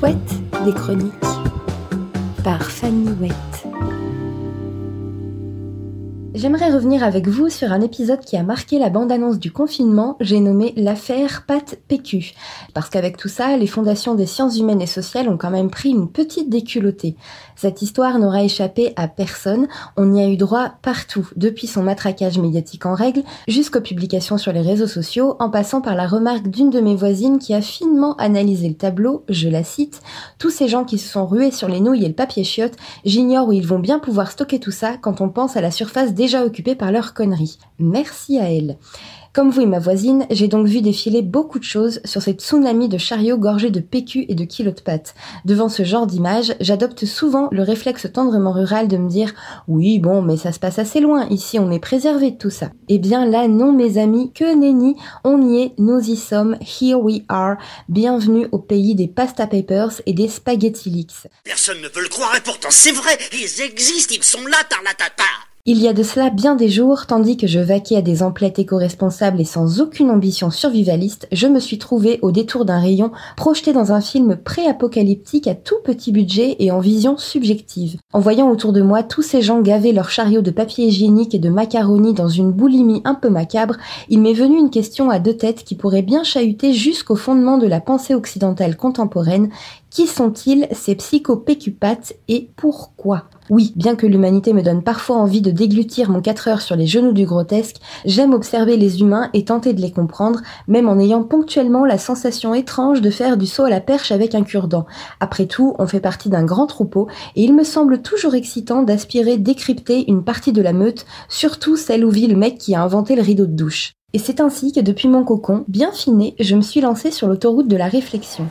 chouette des chroniques par Fanny Wett. J'aimerais revenir avec vous sur un épisode qui a marqué la bande-annonce du confinement, j'ai nommé l'affaire Pat PQ. Parce qu'avec tout ça, les fondations des sciences humaines et sociales ont quand même pris une petite déculottée. Cette histoire n'aura échappé à personne, on y a eu droit partout, depuis son matraquage médiatique en règle, jusqu'aux publications sur les réseaux sociaux, en passant par la remarque d'une de mes voisines qui a finement analysé le tableau, je la cite, tous ces gens qui se sont rués sur les nouilles et le papier chiotte, j'ignore où ils vont bien pouvoir stocker tout ça quand on pense à la surface déjà occupée par leurs conneries. Merci à elle. Comme vous et ma voisine, j'ai donc vu défiler beaucoup de choses sur cette tsunami de chariots gorgés de PQ et de kilos de pâtes. Devant ce genre d'image, j'adopte souvent le réflexe tendrement rural de me dire oui bon mais ça se passe assez loin, ici on est préservé de tout ça. Eh bien là non mes amis, que nenni, on y est, nous y sommes, here we are, bienvenue au pays des pasta papers et des spaghetti leaks. Personne ne peut le croire et pourtant c'est vrai, ils existent, ils sont là, tarlatata il y a de cela bien des jours, tandis que je vaquais à des emplettes éco-responsables et sans aucune ambition survivaliste, je me suis trouvé au détour d'un rayon projeté dans un film pré-apocalyptique à tout petit budget et en vision subjective. En voyant autour de moi tous ces gens gaver leurs chariots de papier hygiénique et de macaroni dans une boulimie un peu macabre, il m'est venu une question à deux têtes qui pourrait bien chahuter jusqu'au fondement de la pensée occidentale contemporaine. Qui sont-ils ces psychopécupathes et pourquoi? Oui, bien que l'humanité me donne parfois envie de déglutir mon 4 heures sur les genoux du grotesque, j'aime observer les humains et tenter de les comprendre, même en ayant ponctuellement la sensation étrange de faire du saut à la perche avec un cure-dent. Après tout, on fait partie d'un grand troupeau, et il me semble toujours excitant d'aspirer décrypter une partie de la meute, surtout celle où vit le mec qui a inventé le rideau de douche. Et c'est ainsi que depuis mon cocon, bien finé, je me suis lancée sur l'autoroute de la réflexion.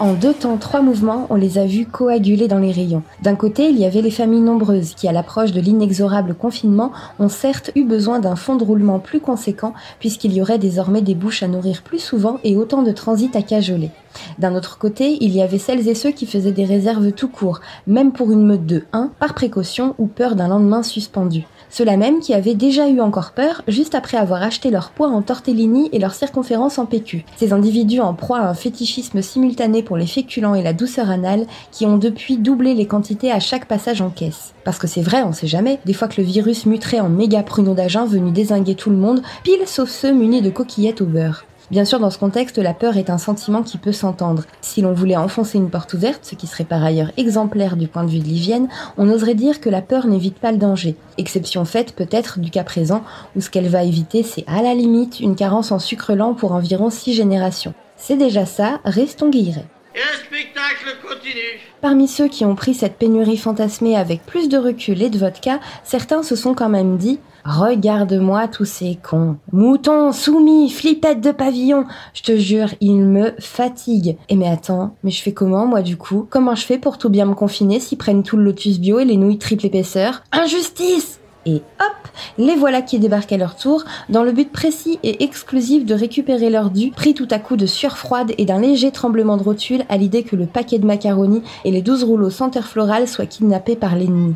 En deux temps, trois mouvements, on les a vus coaguler dans les rayons. D'un côté, il y avait les familles nombreuses qui, à l'approche de l'inexorable confinement, ont certes eu besoin d'un fond de roulement plus conséquent puisqu'il y aurait désormais des bouches à nourrir plus souvent et autant de transit à cajoler. D'un autre côté, il y avait celles et ceux qui faisaient des réserves tout court, même pour une meute de 1, par précaution ou peur d'un lendemain suspendu. Ceux-là même qui avaient déjà eu encore peur juste après avoir acheté leur poids en tortellini et leur circonférence en PQ. Ces individus en proie à un fétichisme simultané pour les féculents et la douceur anale qui ont depuis doublé les quantités à chaque passage en caisse. Parce que c'est vrai, on sait jamais, des fois que le virus muterait en méga pruneau d'agent venu désinguer tout le monde, pile sauf ceux munis de coquillettes au beurre. Bien sûr, dans ce contexte, la peur est un sentiment qui peut s'entendre. Si l'on voulait enfoncer une porte ouverte, ce qui serait par ailleurs exemplaire du point de vue de l'hygiène, on oserait dire que la peur n'évite pas le danger. Exception faite peut-être du cas présent, où ce qu'elle va éviter, c'est à la limite une carence en sucre lent pour environ six générations. C'est déjà ça, restons guillerets. Et le spectacle continue Parmi ceux qui ont pris cette pénurie fantasmée avec plus de recul et de vodka, certains se sont quand même dit Regarde-moi tous ces cons. Moutons, soumis, flippettes de pavillon. Je te jure, ils me fatiguent. Et mais attends, mais je fais comment moi du coup? Comment je fais pour tout bien me confiner s'ils prennent tout le lotus bio et les nouilles triple épaisseur? Injustice et hop, les voilà qui débarquent à leur tour, dans le but précis et exclusif de récupérer leur dû, pris tout à coup de sueur froide et d'un léger tremblement de rotule à l'idée que le paquet de macaroni et les douze rouleaux senteur florale soient kidnappés par l'ennemi.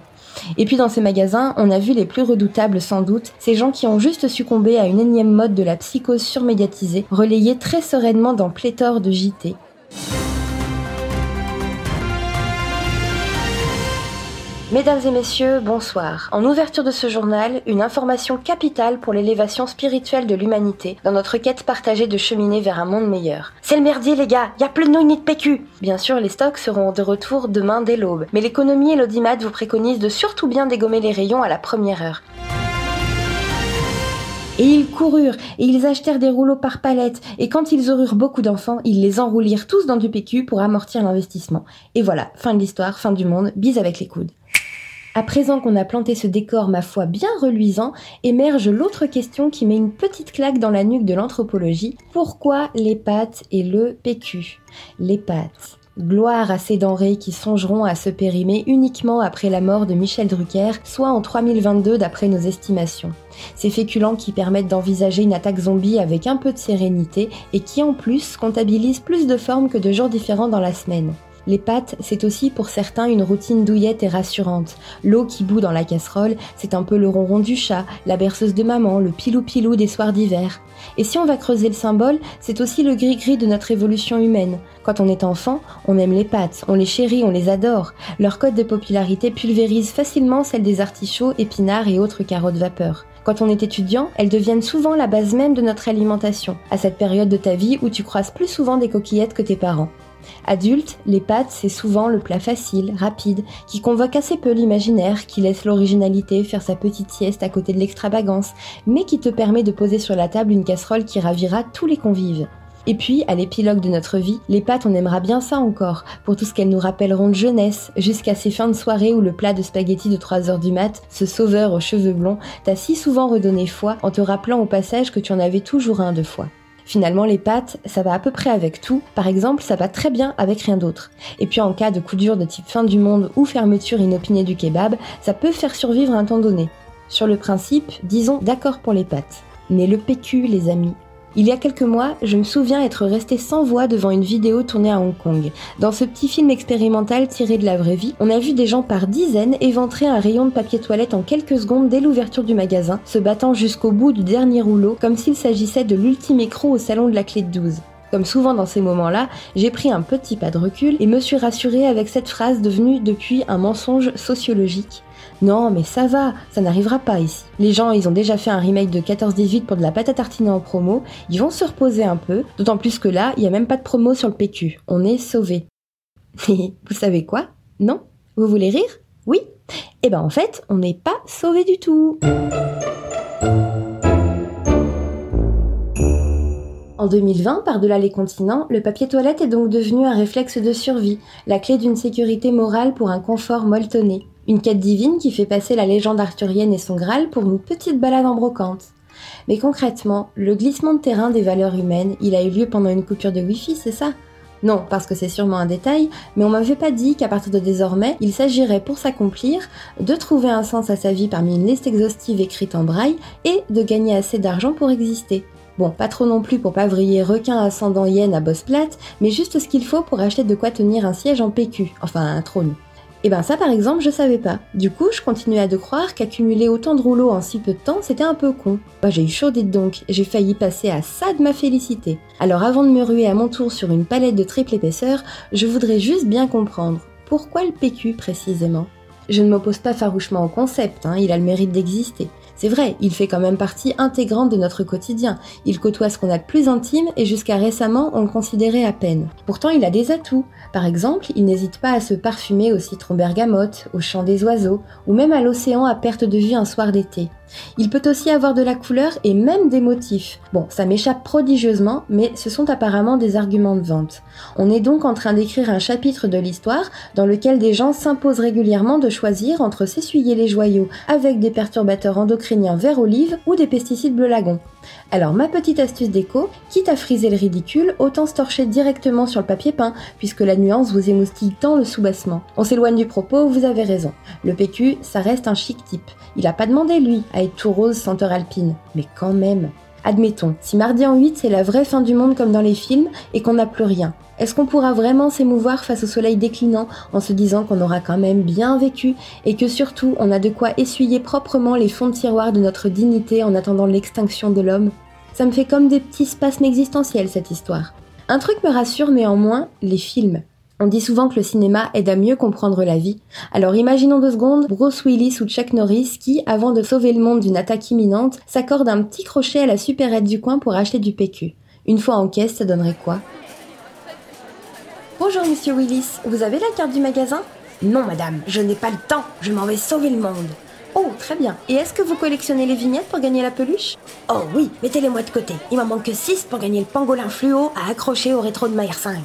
Et puis dans ces magasins, on a vu les plus redoutables sans doute, ces gens qui ont juste succombé à une énième mode de la psychose surmédiatisée, relayée très sereinement dans pléthore de JT. Mesdames et messieurs, bonsoir. En ouverture de ce journal, une information capitale pour l'élévation spirituelle de l'humanité dans notre quête partagée de cheminer vers un monde meilleur. C'est le merdier les gars, y a plus de nouilles de PQ Bien sûr, les stocks seront de retour demain dès l'aube, mais l'économie et l'audimat vous préconisent de surtout bien dégommer les rayons à la première heure. Et ils coururent, et ils achetèrent des rouleaux par palette, et quand ils aururent beaucoup d'enfants, ils les enroulirent tous dans du PQ pour amortir l'investissement. Et voilà, fin de l'histoire, fin du monde, bise avec les coudes. À présent qu'on a planté ce décor, ma foi, bien reluisant, émerge l'autre question qui met une petite claque dans la nuque de l'anthropologie. Pourquoi les pâtes et le PQ Les pâtes. Gloire à ces denrées qui songeront à se périmer uniquement après la mort de Michel Drucker, soit en 3022 d'après nos estimations. Ces féculents qui permettent d'envisager une attaque zombie avec un peu de sérénité et qui en plus comptabilisent plus de formes que de jours différents dans la semaine. Les pâtes, c'est aussi pour certains une routine douillette et rassurante. L'eau qui bout dans la casserole, c'est un peu le ronron du chat, la berceuse de maman, le pilou-pilou des soirs d'hiver. Et si on va creuser le symbole, c'est aussi le gris-gris de notre évolution humaine. Quand on est enfant, on aime les pâtes, on les chérit, on les adore. Leur code de popularité pulvérise facilement celle des artichauts, épinards et autres carottes vapeur. Quand on est étudiant, elles deviennent souvent la base même de notre alimentation, à cette période de ta vie où tu croises plus souvent des coquillettes que tes parents. Adulte, les pâtes, c'est souvent le plat facile, rapide, qui convoque assez peu l'imaginaire, qui laisse l'originalité faire sa petite sieste à côté de l'extravagance, mais qui te permet de poser sur la table une casserole qui ravira tous les convives. Et puis, à l'épilogue de notre vie, les pâtes, on aimera bien ça encore, pour tout ce qu'elles nous rappelleront de jeunesse, jusqu'à ces fins de soirée où le plat de spaghettis de 3 heures du mat, ce sauveur aux cheveux blonds, t'a si souvent redonné foi en te rappelant au passage que tu en avais toujours un de foi. Finalement, les pâtes, ça va à peu près avec tout. Par exemple, ça va très bien avec rien d'autre. Et puis en cas de coup dur de type fin du monde ou fermeture inopinée du kebab, ça peut faire survivre un temps donné. Sur le principe, disons d'accord pour les pâtes. Mais le PQ, les amis, il y a quelques mois, je me souviens être resté sans voix devant une vidéo tournée à Hong Kong. Dans ce petit film expérimental tiré de la vraie vie, on a vu des gens par dizaines éventrer un rayon de papier toilette en quelques secondes dès l'ouverture du magasin, se battant jusqu'au bout du dernier rouleau comme s'il s'agissait de l'ultime écrou au salon de la clé de 12. Comme souvent dans ces moments-là, j'ai pris un petit pas de recul et me suis rassurée avec cette phrase devenue depuis un mensonge sociologique. Non, mais ça va, ça n'arrivera pas ici. Les gens, ils ont déjà fait un remake de 14-18 pour de la pâte à tartiner en promo, ils vont se reposer un peu, d'autant plus que là, il n'y a même pas de promo sur le PQ. On est sauvés. Vous savez quoi? Non? Vous voulez rire? Oui? Eh ben en fait, on n'est pas sauvés du tout. En 2020, par-delà les continents, le papier toilette est donc devenu un réflexe de survie, la clé d'une sécurité morale pour un confort molletonné. Une quête divine qui fait passer la légende arthurienne et son Graal pour une petite balade en brocante. Mais concrètement, le glissement de terrain des valeurs humaines, il a eu lieu pendant une coupure de Wi-Fi, c'est ça? Non, parce que c'est sûrement un détail, mais on m'avait pas dit qu'à partir de désormais, il s'agirait pour s'accomplir de trouver un sens à sa vie parmi une liste exhaustive écrite en braille et de gagner assez d'argent pour exister. Bon, pas trop non plus pour pas vriller requin ascendant hyène à bosse plate, mais juste ce qu'il faut pour acheter de quoi tenir un siège en PQ, enfin un trône. Et eh ben ça par exemple je savais pas. Du coup je continuais à de croire qu'accumuler autant de rouleaux en si peu de temps c'était un peu con. Bah j'ai eu chaud dites donc, j'ai failli passer à ça de ma félicité. Alors avant de me ruer à mon tour sur une palette de triple épaisseur, je voudrais juste bien comprendre. Pourquoi le PQ précisément? Je ne m'oppose pas farouchement au concept, hein, il a le mérite d'exister. C'est vrai, il fait quand même partie intégrante de notre quotidien. Il côtoie ce qu'on a de plus intime et jusqu'à récemment on le considérait à peine. Pourtant il a des atouts. Par exemple, il n'hésite pas à se parfumer au citron bergamote, au chant des oiseaux, ou même à l'océan à perte de vue un soir d'été. Il peut aussi avoir de la couleur et même des motifs. Bon, ça m'échappe prodigieusement, mais ce sont apparemment des arguments de vente. On est donc en train d'écrire un chapitre de l'histoire dans lequel des gens s'imposent régulièrement de choisir entre s'essuyer les joyaux avec des perturbateurs endocriniens vert olive ou des pesticides bleu lagon. Alors ma petite astuce déco, quitte à friser le ridicule, autant se torcher directement sur le papier peint, puisque la nuance vous émoustille tant le soubassement. On s'éloigne du propos, vous avez raison. Le PQ, ça reste un chic type. Il a pas demandé, lui, à être tout rose senteur alpine. Mais quand même. Admettons, si mardi en 8 c'est la vraie fin du monde comme dans les films et qu'on n'a plus rien, est-ce qu'on pourra vraiment s'émouvoir face au soleil déclinant en se disant qu'on aura quand même bien vécu et que surtout on a de quoi essuyer proprement les fonds de tiroir de notre dignité en attendant l'extinction de l'homme? Ça me fait comme des petits spasmes existentiels cette histoire. Un truc me rassure néanmoins, les films. On dit souvent que le cinéma aide à mieux comprendre la vie. Alors imaginons deux secondes Bruce Willis ou Chuck Norris qui, avant de sauver le monde d'une attaque imminente, s'accordent un petit crochet à la supérette du coin pour acheter du PQ. Une fois en caisse, ça donnerait quoi? Bonjour Monsieur Willis, vous avez la carte du magasin? Non madame, je n'ai pas le temps, je m'en vais sauver le monde. Oh, très bien. Et est-ce que vous collectionnez les vignettes pour gagner la peluche? Oh oui, mettez-les-moi de côté. Il m'en manque que 6 pour gagner le pangolin fluo à accrocher au rétro de Mayer 5.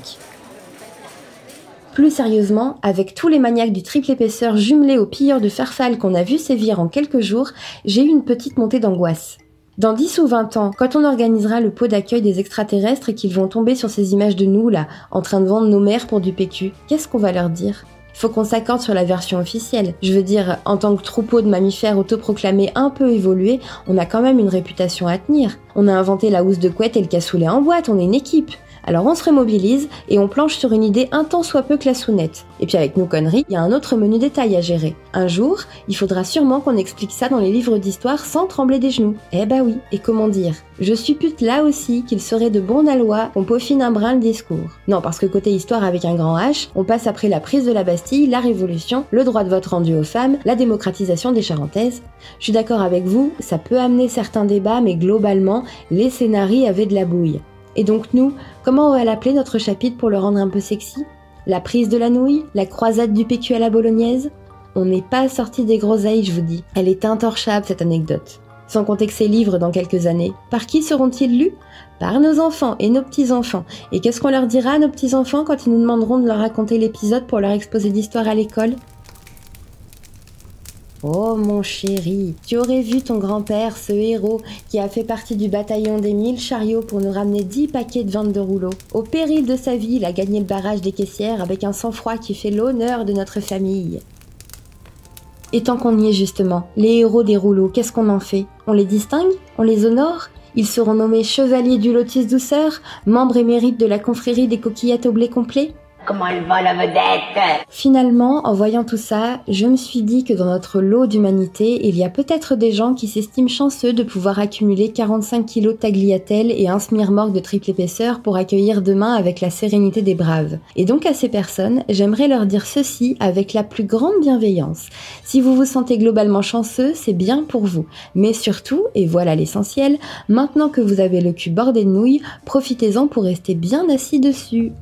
Plus sérieusement, avec tous les maniaques du triple épaisseur jumelés aux pilleurs de farfalle qu'on a vu sévir en quelques jours, j'ai eu une petite montée d'angoisse. Dans 10 ou 20 ans, quand on organisera le pot d'accueil des extraterrestres et qu'ils vont tomber sur ces images de nous, là, en train de vendre nos mères pour du PQ, qu'est-ce qu'on va leur dire? Faut qu'on s'accorde sur la version officielle. Je veux dire, en tant que troupeau de mammifères autoproclamés un peu évolués, on a quand même une réputation à tenir. On a inventé la housse de couette et le cassoulet en boîte, on est une équipe. Alors on se remobilise et on planche sur une idée un tant soit peu classounette. Et puis avec nos conneries, il y a un autre menu détail à gérer. Un jour, il faudra sûrement qu'on explique ça dans les livres d'histoire sans trembler des genoux. Eh bah oui, et comment dire? Je suppute là aussi qu'il serait de bon aloi qu'on peaufine un brin le discours. Non, parce que côté histoire avec un grand H, on passe après la prise de la Bastille, la Révolution, le droit de vote rendu aux femmes, la démocratisation des Charentaises. Je suis d'accord avec vous, ça peut amener certains débats, mais globalement, les scénarii avaient de la bouille. Et donc nous, comment on va l'appeler notre chapitre pour le rendre un peu sexy? La prise de la nouille? La croisade du PQ à la bolognaise? On n'est pas sorti des groseilles, je vous dis. Elle est intorchable cette anecdote. Sans compter que ces livres dans quelques années, par qui seront-ils lus? Par nos enfants et nos petits-enfants. Et qu'est-ce qu'on leur dira à nos petits-enfants quand ils nous demanderont de leur raconter l'épisode pour leur exposer d'histoire à l'école? Oh mon chéri, tu aurais vu ton grand-père, ce héros, qui a fait partie du bataillon des mille chariots pour nous ramener dix paquets de 22 rouleaux. Au péril de sa vie, il a gagné le barrage des caissières avec un sang-froid qui fait l'honneur de notre famille. Et tant qu'on y est justement, les héros des rouleaux, qu'est-ce qu'on en fait? On les distingue? On les honore? Ils seront nommés chevaliers du lotus douceur, membres émérites de la confrérie des coquillettes au blé complet? Comment elle va la vedette? Finalement, en voyant tout ça, je me suis dit que dans notre lot d'humanité, il y a peut-être des gens qui s'estiment chanceux de pouvoir accumuler 45 kilos de tagliatelle et un smirmorgue de triple épaisseur pour accueillir demain avec la sérénité des braves. Et donc à ces personnes, j'aimerais leur dire ceci avec la plus grande bienveillance. Si vous vous sentez globalement chanceux, c'est bien pour vous. Mais surtout, et voilà l'essentiel, maintenant que vous avez le cul bordé de nouilles, profitez-en pour rester bien assis dessus.